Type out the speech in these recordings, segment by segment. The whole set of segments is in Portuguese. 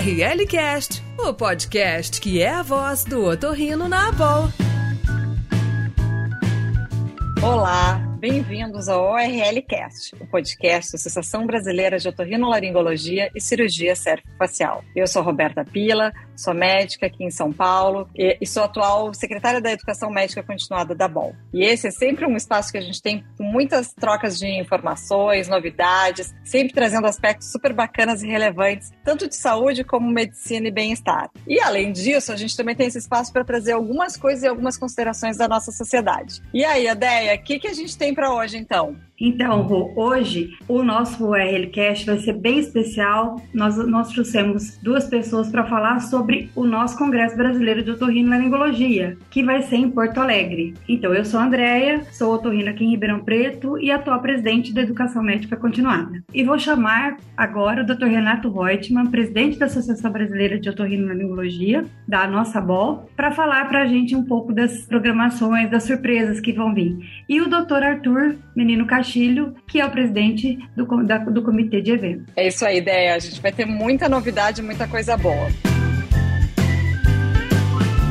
ORLcast, o podcast que é a voz do otorrino na Abol. Olá, Bem-vindos ao ORLcast, o podcast da Associação Brasileira de Otorrinolaringologia e Cirurgia Cérvico-Facial. Eu sou Roberta Pila, sou médica aqui em São Paulo e, e, sou atual secretária da Educação Médica Continuada da BOL. E esse é sempre um espaço que a gente tem com muitas trocas de informações, novidades, sempre trazendo aspectos super bacanas e relevantes, tanto de saúde como medicina e bem-estar. E além disso, a gente também tem esse espaço para trazer algumas coisas e algumas considerações da nossa sociedade. E aí, Adéia, o que, que a gente tem para hoje então? Então, Rô, hoje o nosso URLcast vai ser bem especial. Nós, nós trouxemos duas pessoas para falar sobre o nosso Congresso Brasileiro de Otorrinolaringologia, que vai ser em Porto Alegre. Então, eu sou a Andrea, sou otorrino aqui em Ribeirão Preto e atual presidente da Educação Médica Continuada. E vou chamar agora o Dr. Renato Reutemann, presidente da Associação Brasileira de Otorrinolaringologia, da nossa BOL, para falar para a gente um pouco das programações, das surpresas que vão vir. E o Dr. Arthur Menino Caixinha Castilho, que é o presidente do, da, do comitê de eventos. É isso aí, ideia. A gente vai ter muita novidade, muita coisa boa.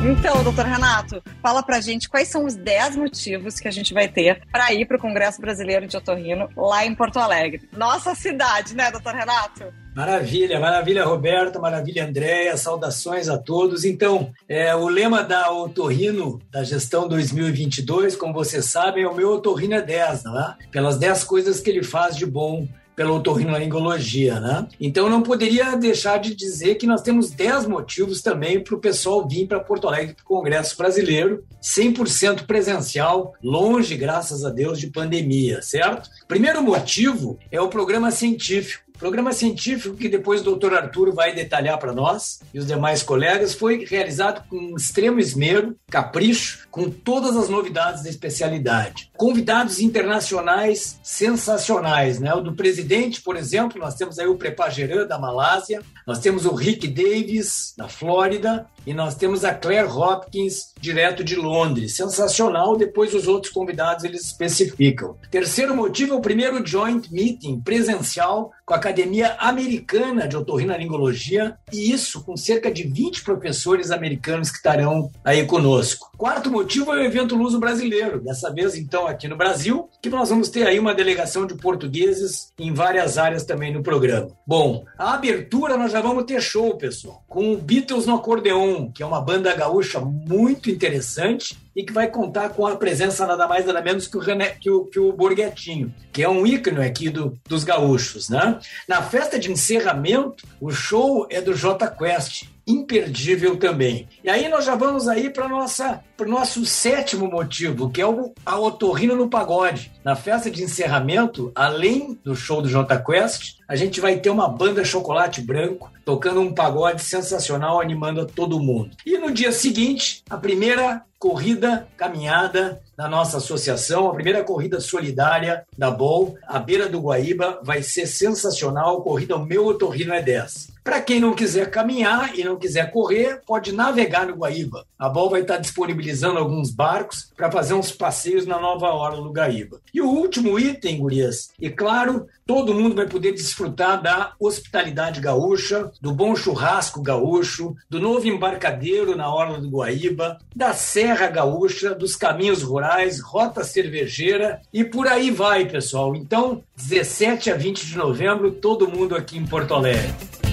Então, doutor Renato, fala pra gente quais são os 10 motivos que a gente vai ter para ir para o Congresso Brasileiro de Otorrino lá em Porto Alegre. Nossa cidade, né, doutor Renato? Maravilha, maravilha, Roberta, maravilha, Andréia, saudações a todos. Então, é, o lema da Otorrino, da gestão 2022, como vocês sabem, é o meu Otorrino é 10, não é? Pelas 10 coisas que ele faz de bom pela otorrinolaringologia, né? Então não poderia deixar de dizer que nós temos 10 motivos também para o pessoal vir para Porto Alegre para o Congresso Brasileiro, 100% presencial, longe, graças a Deus, de pandemia, certo? Primeiro motivo é o programa científico. Programa científico que depois o doutor Arturo vai detalhar para nós e os demais colegas foi realizado com extremo esmero, capricho, com todas as novidades da especialidade. Convidados internacionais sensacionais, né? O do presidente, por exemplo, nós temos aí o Prepageran da Malásia, nós temos o Rick Davis da Flórida e nós temos a Claire Hopkins direto de Londres. Sensacional, depois os outros convidados eles especificam. Terceiro motivo é o primeiro joint meeting presencial com a Academia Americana de Otorrinolaringologia, e isso com cerca de 20 professores americanos que estarão aí conosco. Quarto motivo é o evento Luso Brasileiro, dessa vez então aqui no Brasil, que nós vamos ter aí uma delegação de portugueses em várias áreas também no programa. Bom, a abertura nós já vamos ter show, pessoal, com Beatles no acordeon, que é uma banda gaúcha muito interessante e que vai contar com a presença nada mais nada menos que o, René, que o, que o Borghetinho, que é um ícone aqui do, dos gaúchos. Né? Na festa de encerramento, o show é do J Quest, imperdível também. E aí nós já vamos aí para nossa para o nosso sétimo motivo, que é o, a otorrina no pagode. Na festa de encerramento, além do show do J Quest, a gente vai ter uma banda chocolate branco tocando um pagode sensacional, animando todo mundo. E no dia seguinte, a primeira corrida, caminhada da nossa associação, a primeira corrida solidária da BOL, à beira do Guaíba, vai ser sensacional. Corrida O Meu Otorrino é 10. Para quem não quiser caminhar e não quiser correr, pode navegar no Guaíba. A BOL vai estar disponibilizando alguns barcos para fazer uns passeios na nova hora do Guaíba. E o último item, gurias, e claro, todo mundo vai poder desfrutar da hospitalidade gaúcha, do bom churrasco gaúcho, do novo embarcadeiro na Orla do Guaíba, da Serra Gaúcha, dos caminhos rurais, rota cervejeira e por aí vai, pessoal. Então, 17 a 20 de novembro, todo mundo aqui em Porto Alegre.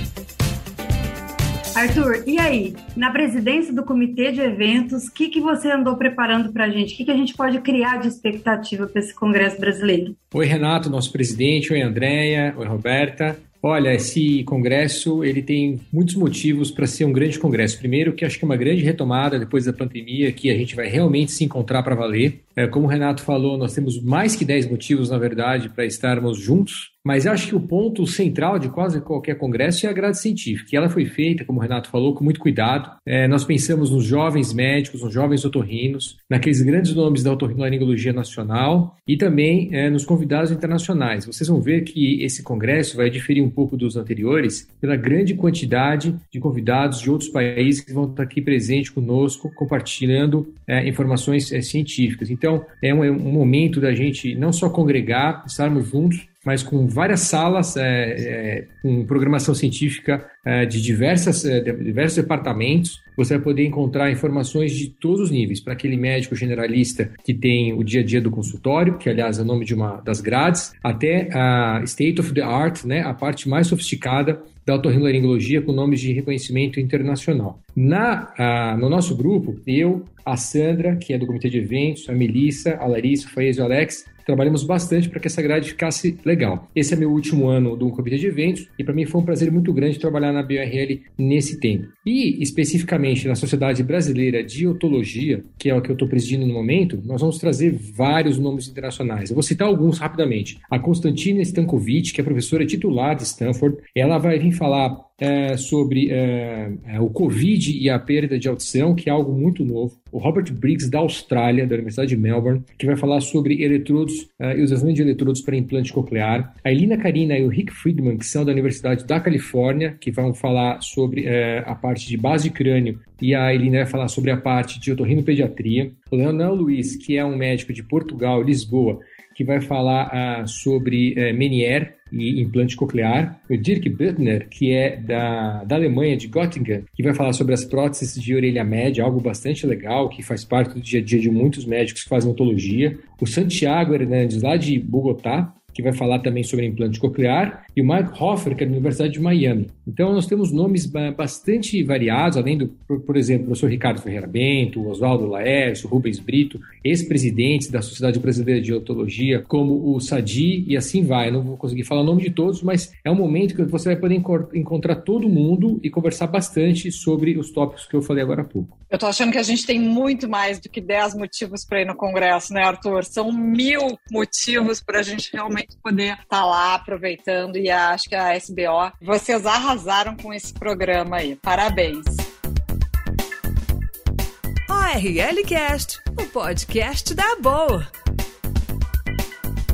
Arthur, e aí? Na presidência do comitê de eventos, o que, que você andou preparando para a gente? O que, que a gente pode criar de expectativa para esse Congresso brasileiro? Oi, Renato, nosso presidente. Oi, Andréia. Oi, Roberta. Olha, esse congresso ele tem muitos motivos para ser um grande congresso. Primeiro, que acho que é uma grande retomada depois da pandemia, que a gente vai realmente se encontrar para valer. É, como o Renato falou, nós temos mais que 10 motivos, na verdade, para estarmos juntos. Mas acho que o ponto central de quase qualquer congresso é a grade científica. E ela foi feita, como o Renato falou, com muito cuidado. É, nós pensamos nos jovens médicos, nos jovens otorrinos, naqueles grandes nomes da otorrinolaringologia nacional e também é, nos convidados internacionais. Vocês vão ver que esse congresso vai diferir um pouco dos anteriores pela grande quantidade de convidados de outros países que vão estar aqui presentes conosco, compartilhando é, informações é, científicas. Então, é um, é um momento da gente não só congregar, estarmos juntos, mas com várias salas, é, é, com programação científica é, de, diversas, é, de diversos departamentos. Você vai poder encontrar informações de todos os níveis, para aquele médico generalista que tem o dia a dia do consultório, que aliás é o nome de uma das grades, até a state of the art, né, a parte mais sofisticada da otorrinolaringologia com nomes de reconhecimento internacional. Na, no nosso grupo, eu, a Sandra, que é do comitê de eventos, a Melissa, a Larissa, o Faiz e o Alex, trabalhamos bastante para que essa grade ficasse legal. Esse é meu último ano do comitê de eventos e para mim foi um prazer muito grande trabalhar na BioRL nesse tempo. E especificamente na Sociedade Brasileira de Otologia, que é o que eu estou presidindo no momento, nós vamos trazer vários nomes internacionais. Eu vou citar alguns rapidamente. A Konstantina Stankovic, que é professora titular de Stanford, ela vai vir falar é, sobre é, é, o Covid e a perda de audição, que é algo muito novo. O Robert Briggs, da Austrália, da Universidade de Melbourne, que vai falar sobre eletrodos é, e os exames de eletrodos para implante coclear. A Elina Karina e o Rick Friedman, que são da Universidade da Califórnia, que vão falar sobre é, a parte de base de crânio e a Elina vai falar sobre a parte de otorrinopediatria. O Leonel Luiz, que é um médico de Portugal, Lisboa, que vai falar uh, sobre uh, Menier e implante coclear. O Dirk Büttner, que é da, da Alemanha, de Göttingen, que vai falar sobre as próteses de orelha média, algo bastante legal, que faz parte do dia a dia de muitos médicos que fazem odontologia. O Santiago Hernandes, lá de Bogotá, que vai falar também sobre implante coclear, e o Mike Hoffer, que é da Universidade de Miami. Então, nós temos nomes bastante variados, além do, por, exemplo, o professor Ricardo Ferreira Bento, Oswaldo Laércio, Rubens Brito, ex-presidentes da Sociedade Brasileira de Odontologia, como o Sadi, e assim vai. Eu não vou conseguir falar o nome de todos, mas é um momento que você vai poder encontrar todo mundo e conversar bastante sobre os tópicos que eu falei agora há pouco. Eu tô achando que a gente tem muito mais do que 10 motivos para ir no Congresso, né, Arthur? São mil motivos para a gente realmente poder estar tá lá aproveitando e acho que a SBO, vocês arrasaram com esse programa aí. Parabéns. ORL Cast, o podcast da Boa.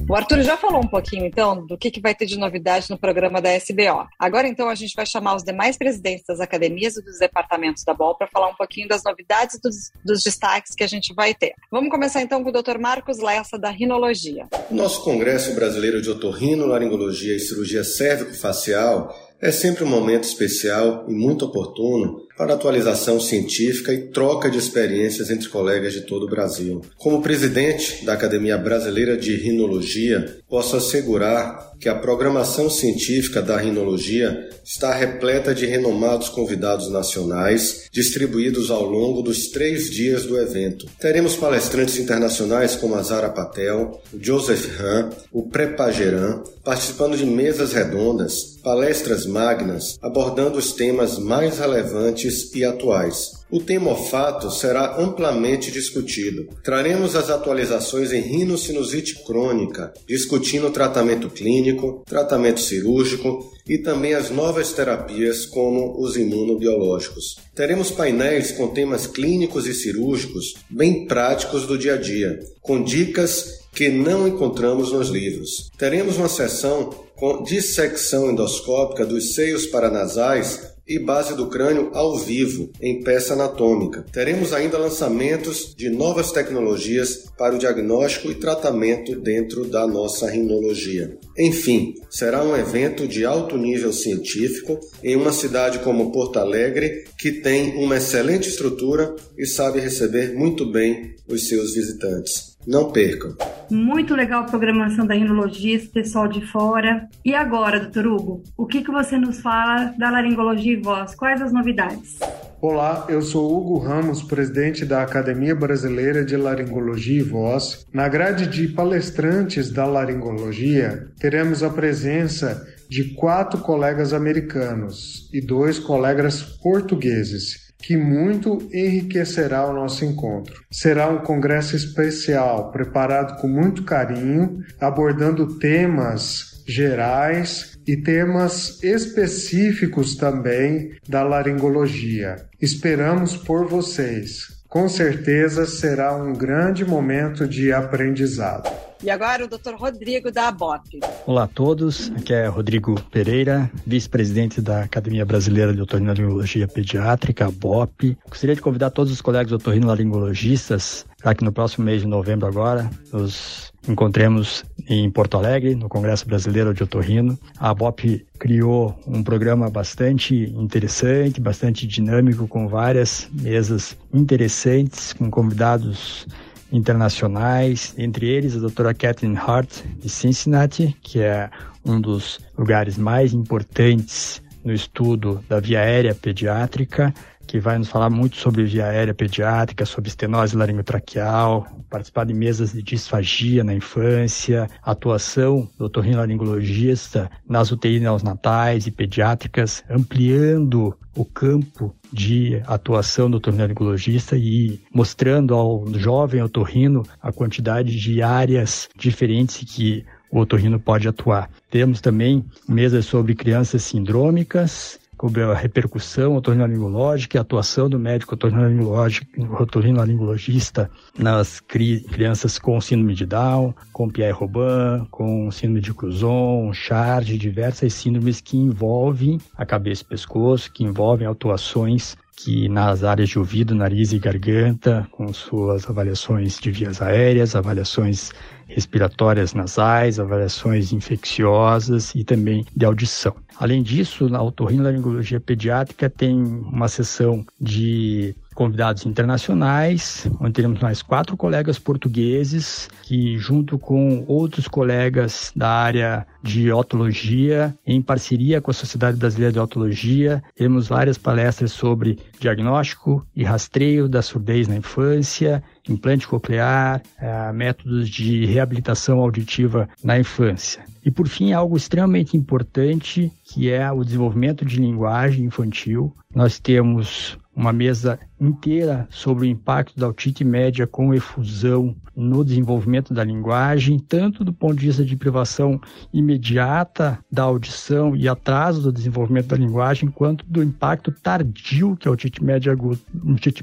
O Arthur já falou um pouquinho, então, do que, que vai ter de novidade no programa da SBO. Agora, então, a gente vai chamar os demais presidentes das academias e dos departamentos da BOL para falar um pouquinho das novidades dos, dos, destaques que a gente vai ter. Vamos começar, então, com o Dr. Marcos Lessa, da Rinologia. O nosso Congresso Brasileiro de Otorrino, Laringologia e Cirurgia Cérvico-Facial é sempre um momento especial e muito oportuno para atualização científica e troca de experiências entre colegas de todo o Brasil. Como presidente da Academia Brasileira de Rinologia, posso assegurar que a programação científica da rinologia está repleta de renomados convidados nacionais, distribuídos ao longo dos três dias do evento. Teremos palestrantes internacionais como a Zara Patel, o Joseph Han, o Prepageran, participando de mesas redondas, palestras magnas, abordando os temas mais relevantes e atuais. O tema olfato será amplamente discutido. Traremos as atualizações em rinocinusite crônica, discutindo tratamento clínico, tratamento cirúrgico e também as novas terapias como os imunobiológicos. Teremos painéis com temas clínicos e cirúrgicos bem práticos do dia a dia, com dicas que não encontramos nos livros. Teremos uma sessão com dissecção endoscópica dos seios paranasais e base do crânio ao vivo, em peça anatômica. Teremos ainda lançamentos de novas tecnologias para o diagnóstico e tratamento dentro da nossa rinologia. Enfim, será um evento de alto nível científico em uma cidade como Porto Alegre, que tem uma excelente estrutura e sabe receber muito bem os seus visitantes. Não percam. Muito legal a programação da rinologia, esse pessoal de fora. E agora, doutor Hugo, o que, que você nos fala da laringologia e voz? Quais as novidades? Olá, eu sou Hugo Ramos, presidente da Academia Brasileira de Laringologia e Voz. Na grade de palestrantes da laringologia, teremos a presença de quatro colegas americanos e dois colegas portugueses que muito enriquecerá o nosso encontro. Será um congresso especial, preparado com muito carinho, abordando temas gerais e temas específicos também da laringologia. Esperamos por vocês. Com certeza será um grande momento de aprendizado. E agora o Dr. Rodrigo da ABOP. Olá a todos, aqui é Rodrigo Pereira, vice-presidente da Academia Brasileira de Otorrinolaringologia Pediátrica, ABOP. Gostaria de convidar todos os colegas otorrinolaringologistas para que no próximo mês de novembro agora nos encontremos em Porto Alegre, no Congresso Brasileiro de Otorrino. A BOP criou um programa bastante interessante, bastante dinâmico, com várias mesas interessantes, com convidados internacionais, entre eles a doutora Catherine Hart, de Cincinnati, que é um dos lugares mais importantes no estudo da via aérea pediátrica, que vai nos falar muito sobre via aérea pediátrica, sobre estenose laringotraqueal, participar de mesas de disfagia na infância, atuação do otorrinolaringologista nas UTI neonatais e pediátricas, ampliando o campo de atuação do otorrinolaringologista e mostrando ao jovem otorrino a quantidade de áreas diferentes que o otorrino pode atuar. Temos também mesas sobre crianças sindrômicas, sobre a repercussão otorrinolaringológica e a atuação do médico otorrinolaringologista nas cri crianças com síndrome de Down, com Pierre-Robin, com síndrome de Cruzon, Chard, diversas síndromes que envolvem a cabeça e pescoço, que envolvem atuações que nas áreas de ouvido, nariz e garganta, com suas avaliações de vias aéreas, avaliações respiratórias nasais, avaliações infecciosas e também de audição. Além disso, na otorrinolaringologia pediátrica tem uma sessão de convidados internacionais, onde teremos mais quatro colegas portugueses que, junto com outros colegas da área de otologia, em parceria com a Sociedade Brasileira de Otologia, temos várias palestras sobre diagnóstico e rastreio da surdez na infância, implante coclear, é, métodos de reabilitação auditiva na infância. E por fim, algo extremamente importante, que é o desenvolvimento de linguagem infantil. Nós temos uma mesa inteira sobre o impacto da otite média com efusão no desenvolvimento da linguagem, tanto do ponto de vista de privação imediata da audição e atraso do desenvolvimento da linguagem, quanto do impacto tardio que a otite média,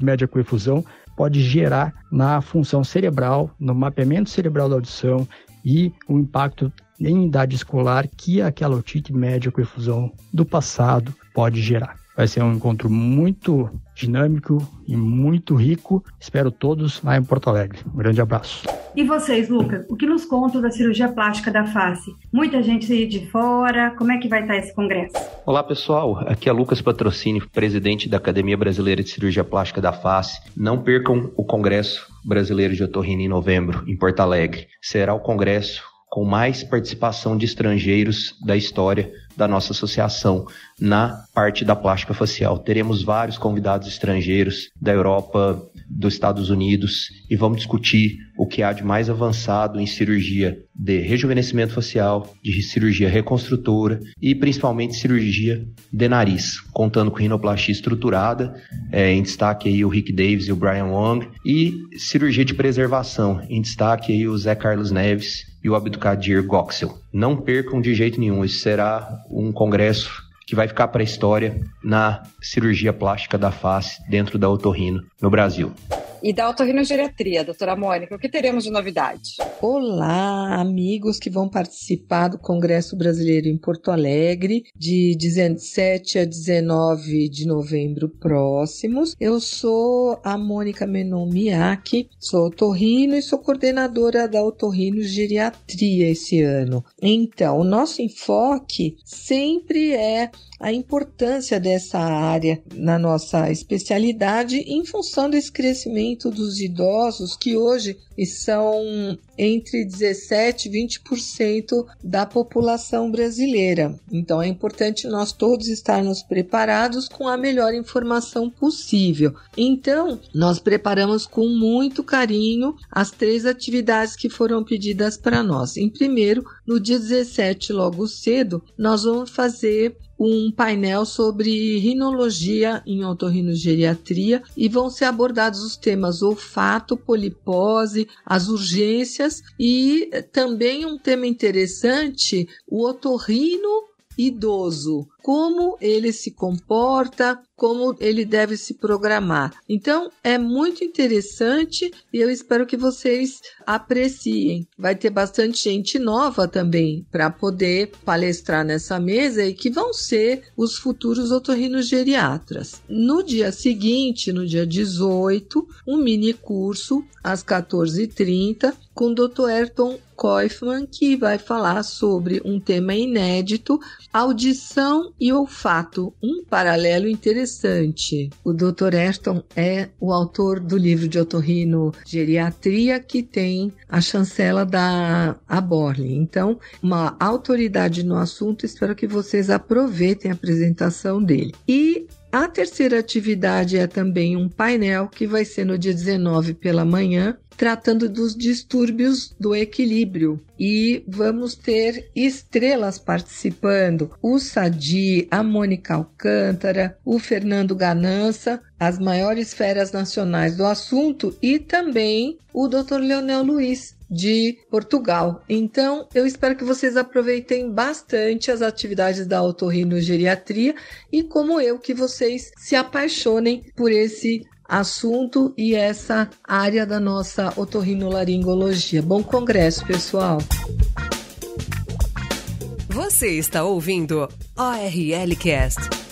média com efusão pode gerar na função cerebral, no mapeamento cerebral da audição e o impacto em idade escolar que aquela otite média com efusão do passado pode gerar. Vai ser um encontro muito dinâmico e muito rico. Espero todos lá em Porto Alegre. Um grande abraço. E vocês, Lucas, o que nos contam da cirurgia plástica da face? Muita gente de fora, como é que vai estar esse congresso? Olá, pessoal. Aqui é Lucas Patrocínio, presidente da Academia Brasileira de Cirurgia Plástica da Face. Não percam o Congresso Brasileiro de Otorrino em novembro, em Porto Alegre. Será o congresso com mais participação de estrangeiros da história da nossa associação na parte da plástica facial. Teremos vários convidados estrangeiros da Europa, dos Estados Unidos e vamos discutir o que há de mais avançado em cirurgia de rejuvenescimento facial, de cirurgia reconstrutora e principalmente cirurgia de nariz, contando com rinoplastia estruturada, é, em destaque aí o Rick Davis e o Brian Wong, e cirurgia de preservação, em destaque aí o Zé Carlos Neves e o Abdukadir Goxel. Não percam de jeito nenhum, isso será um congresso que vai ficar para a história na cirurgia plástica da face dentro da otorrino no Brasil. E da otorrinogeriatria, doutora Mônica, o que teremos de novidade? Olá, amigos que vão participar do Congresso Brasileiro em Porto Alegre, de 17 a 19 de novembro próximos. Eu sou a Mônica Menon Miyake, sou otorrino e sou coordenadora da otorrinogeriatria esse ano. Então, o nosso enfoque sempre é a importância dessa área na nossa especialidade em função desse crescimento dos idosos que hoje são entre 17 e 20% da população brasileira. Então é importante nós todos estarmos preparados com a melhor informação possível. Então, nós preparamos com muito carinho as três atividades que foram pedidas para nós. Em primeiro, no dia 17, logo cedo, nós vamos fazer um painel sobre rinologia em otorrinogeriatria e vão ser abordados os temas olfato, polipose, as urgências e também um tema interessante, o otorrino idoso, como ele se comporta, como ele deve se programar. Então, é muito interessante e eu espero que vocês apreciem. Vai ter bastante gente nova também para poder palestrar nessa mesa e que vão ser os futuros otorrinogeriatras. No dia seguinte, no dia 18, um mini curso às 14h30 com o Dr. Ayrton Koifman, que vai falar sobre um tema inédito, audição e olfato, um paralelo interessante. O Dr. Ayrton é o autor do livro de otorrino geriatria que tem a chancela da Aborle. Então, uma autoridade no assunto, espero que vocês aproveitem a apresentação dele. E a terceira atividade é também um painel que vai ser no dia 19 pela manhã, tratando dos distúrbios do equilíbrio. E vamos ter estrelas participando: o Sadi, a Mônica Alcântara, o Fernando Ganança, as maiores feras nacionais do assunto e também o Dr. Leonel Luiz, de Portugal. Então, eu espero que vocês aproveitem bastante as atividades da otorrinogeriatria e como eu que vocês se apaixonem por esse assunto e essa área da nossa otorrinolaringologia. Bom congresso, pessoal. Você está ouvindo ORL Cast.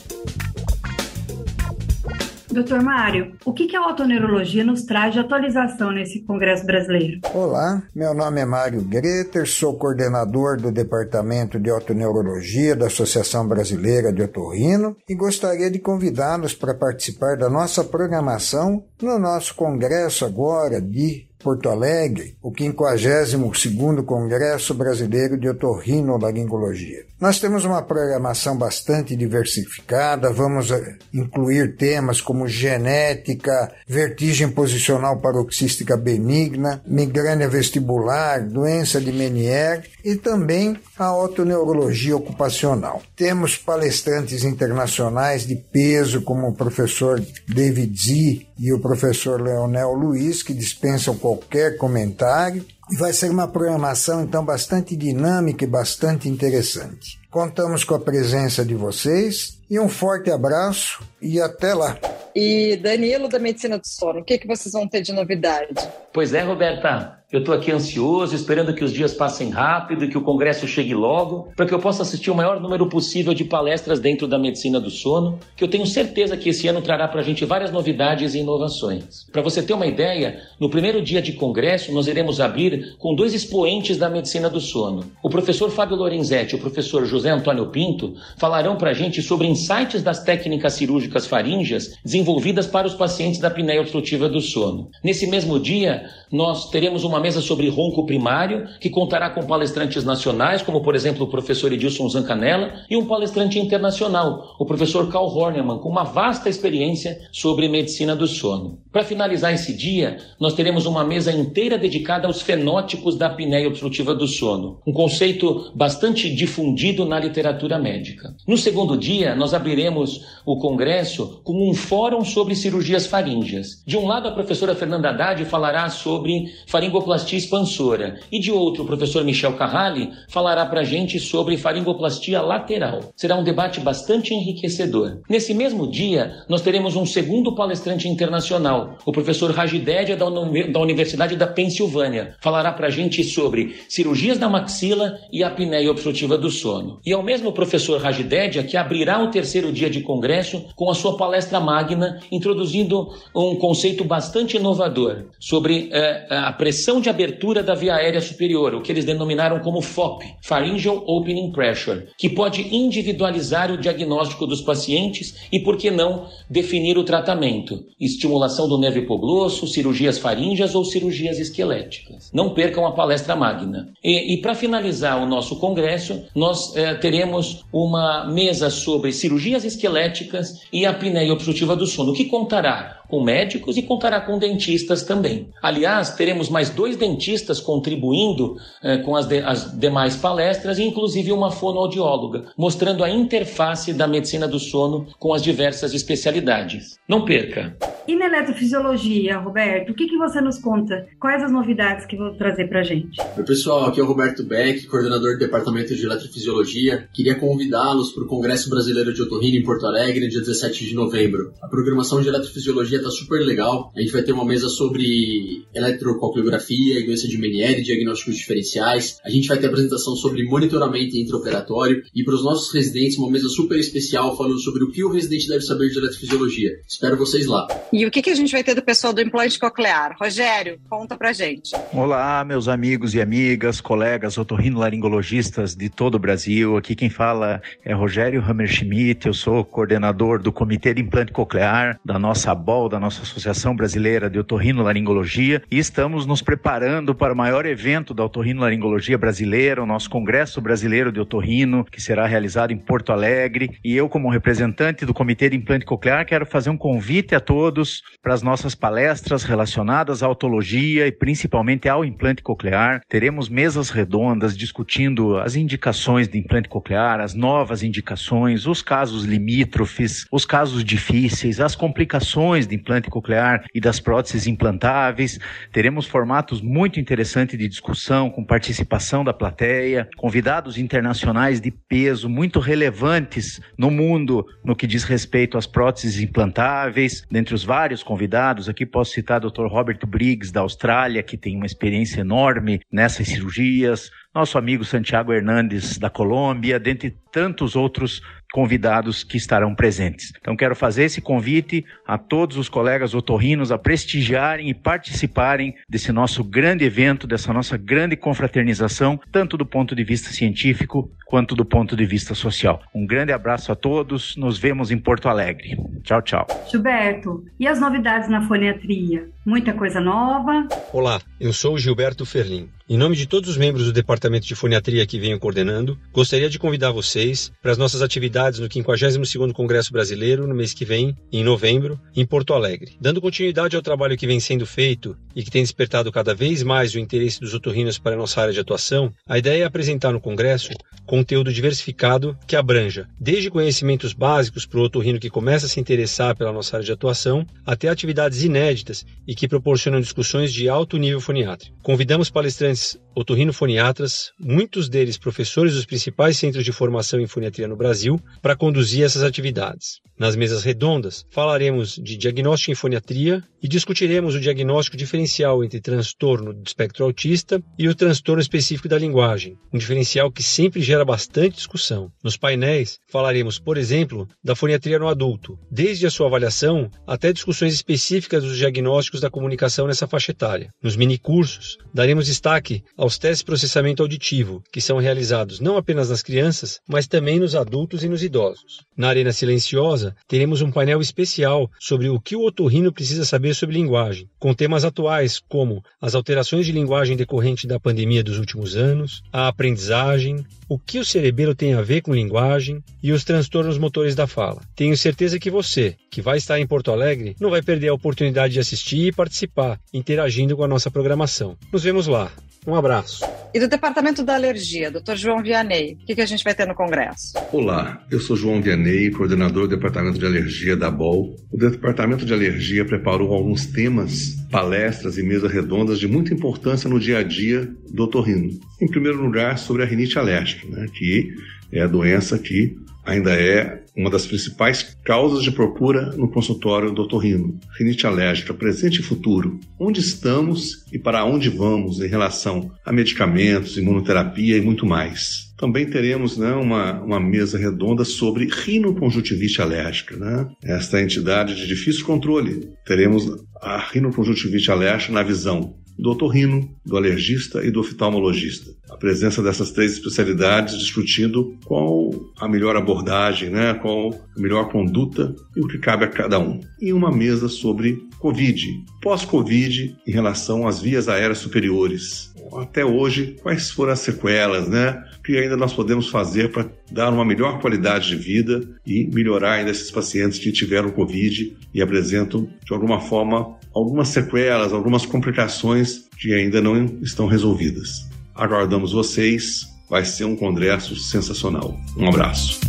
Doutor Mário, o que, a otoneurologia nos traz de atualização nesse Congresso Brasileiro? Olá, meu nome é Mário Greter, sou coordenador do Departamento de Otoneurologia da Associação Brasileira de Otorrino e gostaria de convidá-los para participar da nossa programação no nosso congresso agora de Porto Alegre, o 52º Congresso Brasileiro de Otorrinolaringologia. Nós temos uma programação bastante diversificada, vamos eh, incluir temas como genética, vertigem posicional paroxística benigna, migrânia vestibular, doença de Menier e também a otoneurologia ocupacional. Temos palestrantes internacionais de peso como o professor David Z e o professor Leonel Luiz, que dispensam qualquer comentário. E vai ser uma programação, então, bastante dinâmica e bastante interessante. Contamos com a presença de vocês e um forte abraço e até lá. E Danilo, da Medicina do Sono, o que, que vocês vão ter de novidade? Pois é, Roberta. Eu estou aqui ansioso, esperando que os dias passem rápido e que o congresso chegue logo, para que eu possa assistir o maior número possível de palestras dentro da medicina do sono, que eu tenho certeza que esse ano trará para a gente várias novidades e inovações. Para você ter uma ideia, no primeiro dia de congresso nós iremos abrir com dois expoentes da medicina do sono. O professor Fábio Lorenzetti e o professor José Antônio Pinto falarão para a gente sobre insights das técnicas cirúrgicas faríngeas desenvolvidas para os pacientes da apneia obstrutiva do sono. Nesse mesmo dia, nós teremos uma mesa sobre ronco primário, que contará com palestrantes nacionais, como por exemplo o professor Edilson Zancanella, e um palestrante internacional, o professor Carl Horneman, com uma vasta experiência sobre medicina do sono. Para finalizar esse dia, nós teremos uma mesa inteira dedicada aos fenótipos da apneia obstrutiva do sono, um conceito bastante difundido na literatura médica. No segundo dia, nós abriremos o congresso com um fórum sobre cirurgias faríngeas. De um lado, a professora Fernanda Haddad falará sobre faringoplastia expansora e de outro, o professor Michel Carrali falará para a gente sobre faringoplastia lateral. Será um debate bastante enriquecedor. Nesse mesmo dia, nós teremos um segundo palestrante internacional, o professor Rajidédia da Universidade da Pensilvânia. Falará para a gente sobre cirurgias da maxila e apneia obstrutiva do sono. E é o mesmo professor Rajidédia que abrirá o terceiro dia de congresso com a sua palestra magna, introduzindo um conceito bastante inovador sobre eh, a pressão de abertura da via aérea superior, o que eles denominaram como FOP, Pharyngeal Opening Pressure, que pode individualizar o diagnóstico dos pacientes e, por que não, definir o tratamento, estimulação do nervo hipoglosso, cirurgias faríngeas ou cirurgias esqueléticas. Não percam a palestra magna. E, e para finalizar o nosso congresso, nós eh, teremos uma mesa sobre cirurgias esqueléticas e apneia obstrutiva do sono, que contará com médicos e contará com dentistas também. Aliás, teremos mais dois dentistas contribuindo eh, com as, de, as demais palestras, inclusive uma fonoaudióloga, mostrando a interface da medicina do sono com as diversas especialidades. Não perca! E na eletrofisiologia, Roberto, o que, que você nos conta? Quais as novidades que vou trazer para gente? Oi, pessoal, aqui é o Roberto Beck, coordenador do Departamento de Eletrofisiologia. Queria convidá-los para o Congresso Brasileiro de Otorrino em Porto Alegre, dia 17 de novembro. A programação de eletrofisiologia está super legal. A gente vai ter uma mesa sobre eletrocoquiografia, doença de Meniere, diagnósticos diferenciais. A gente vai ter apresentação sobre monitoramento intraoperatório e para os nossos residentes uma mesa super especial falando sobre o que o residente deve saber de eletrofisiologia. Espero vocês lá. E o que, que a gente vai ter do pessoal do implante coclear? Rogério, conta pra gente. Olá, meus amigos e amigas, colegas otorrinolaringologistas de todo o Brasil. Aqui quem fala é Rogério Hammerschmidt, eu sou coordenador do Comitê de Implante Coclear da nossa Da nossa Associação Brasileira de Otorrinolaringologia, e estamos nos preparando para o maior evento da otorrinolaringologia brasileira, o nosso Congresso Brasileiro de Otorrino, que será realizado em Porto Alegre. E eu, como representante do Comitê de Implante Coclear, quero fazer um convite a todos para as nossas palestras relacionadas à otologia e principalmente ao implante coclear. Teremos mesas redondas discutindo as indicações de implante coclear, as novas indicações, os casos limítrofes, os casos difíceis, as complicações de implante coclear e das próteses implantáveis. Teremos formatos muito interessantes de discussão com participação da plateia, convidados internacionais de peso muito relevantes no mundo no que diz respeito às próteses implantáveis, dentre os vários convidados, aqui posso citar o Dr. Robert Briggs, da Austrália, que tem uma experiência enorme nessas cirurgias, nosso amigo Santiago Hernandes, da Colômbia, dentre tantos outros convidados que estarão presentes. Então quero fazer esse convite a todos os colegas otorrinos a prestigiarem e participarem desse nosso grande evento, dessa nossa grande confraternização, tanto do ponto de vista científico quanto do ponto de vista social. Um grande abraço a todos, nos vemos em Porto Alegre. Tchau, tchau. Gilberto, e as novidades na foniatria? Muita coisa nova? Olá, eu sou o Gilberto Ferlin. Em nome de todos os membros do Departamento de Foniatria que venho coordenando, gostaria de convidar vocês para as nossas atividades no 52º Congresso Brasileiro no mês que vem, em novembro, em Porto Alegre. Dando continuidade ao trabalho que vem sendo feito e que tem despertado cada vez mais o interesse dos otorrinos para a nossa área de atuação, a ideia é apresentar no Congresso conteúdo diversificado que abranja desde conhecimentos básicos para o otorrino que começa a se interessar pela nossa área de atuação, até atividades inéditas e que proporcionam discussões de alto nível foniátrico. Convidamos palestrantes otorrinofoniatras, muitos deles professores dos principais centros de formação em foniatria no Brasil, para conduzir essas atividades. Nas mesas redondas, falaremos de diagnóstico em foniatria e discutiremos o diagnóstico diferencial entre transtorno do espectro autista e o transtorno específico da linguagem, um diferencial que sempre gera bastante discussão. Nos painéis, falaremos, por exemplo, da foniatria no adulto, desde a sua avaliação até discussões específicas dos diagnósticos da comunicação nessa faixa etária. Nos minicursos, daremos destaque aos testes de processamento auditivo, que são realizados não apenas nas crianças, mas também nos adultos e nos idosos. Na Arena Silenciosa, teremos um painel especial sobre o que o otorrino precisa saber sobre linguagem, com temas atuais como as alterações de linguagem decorrente da pandemia dos últimos anos, a aprendizagem, o que o cerebelo tem a ver com linguagem e os transtornos motores da fala. Tenho certeza que você, que vai estar em Porto Alegre, não vai perder a oportunidade de assistir e participar, interagindo com a nossa programação. Nos vemos lá. Um abraço. E do Departamento da Alergia, Dr. João Vianney, o que, que a gente vai ter no Congresso? Olá, eu sou João Vianney, coordenador do Departamento de Alergia da BOL. O Departamento de Alergia preparou alguns temas, palestras e mesas redondas de muita importância no dia a dia do otorrino. Em primeiro lugar, sobre a rinite alérgica, né, que é a doença que ainda é uma das principais causas de procura no consultório do otorrino. Rinite alérgica, presente e futuro. Onde estamos e para onde vamos em relação a medicamentos, imunoterapia e muito mais. Também teremos né, uma, uma mesa redonda sobre rinoconjuntivite alérgica. Né? Esta entidade de difícil controle. Teremos a rinoconjuntivite alérgica na visão do otorrino, do alergista e do oftalmologista. A presença dessas três especialidades discutindo qual a melhor abordagem, né, qual a melhor conduta e o que cabe a cada um. E uma mesa sobre Covid, pós-Covid em relação às vias aéreas superiores. até hoje, quais foram as sequelas, né? O que ainda nós podemos fazer para dar uma melhor qualidade de vida e melhorar ainda esses pacientes que tiveram Covid e apresentam, de alguma forma, algumas sequelas, algumas complicações que ainda não estão resolvidas. Aguardamos vocês, vai ser um congresso sensacional. Um abraço.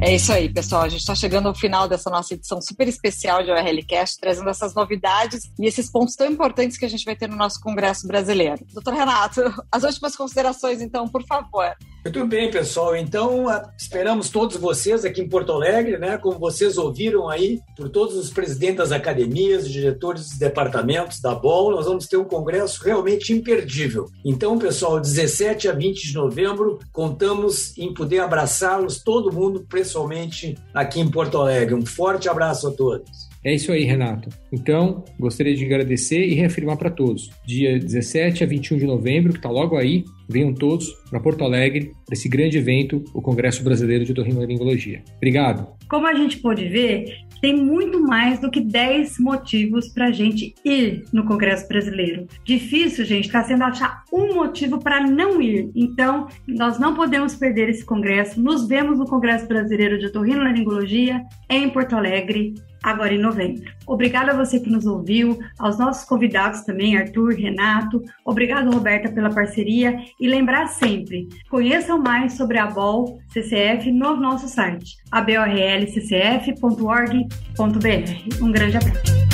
É isso aí, pessoal. A gente está chegando ao final dessa nossa edição super especial de ORLcast, trazendo essas novidades e esses pontos tão importantes que a gente vai ter no nosso Congresso Brasileiro. Doutor Renato, as últimas considerações, então, por favor. Muito bem, pessoal. Então, esperamos todos vocês aqui em Porto Alegre, né? Como vocês ouviram aí, por todos os presidentes das academias, diretores dos departamentos da BOL, nós vamos ter um congresso realmente imperdível. Então, pessoal, 17 a 20 de novembro, contamos em poder abraçá-los, todo mundo, pessoalmente, aqui em Porto Alegre. Um forte abraço a todos. É isso aí, Renato. Então, gostaria de agradecer e reafirmar para todos. Dia 17 a 21 de novembro, que está logo aí, venham todos para Porto Alegre, para esse grande evento, o Congresso Brasileiro de Otorrinolaringologia. Obrigado. Como a gente pôde ver, tem muito mais do que 10 motivos para a gente ir no Congresso Brasileiro. Difícil, gente, está sendo achar um motivo para não ir. Então, nós não podemos perder esse congresso. Nos vemos no Congresso Brasileiro de Otorrinolaringologia em Porto Alegre agora em novembro. Obrigada a você que nos ouviu, aos nossos convidados também, Arthur, Renato. Obrigado, Roberta, pela parceria. E lembrar sempre, conheçam mais sobre a BOL CCF no nosso site, aborlccf.org.br. Um grande abraço.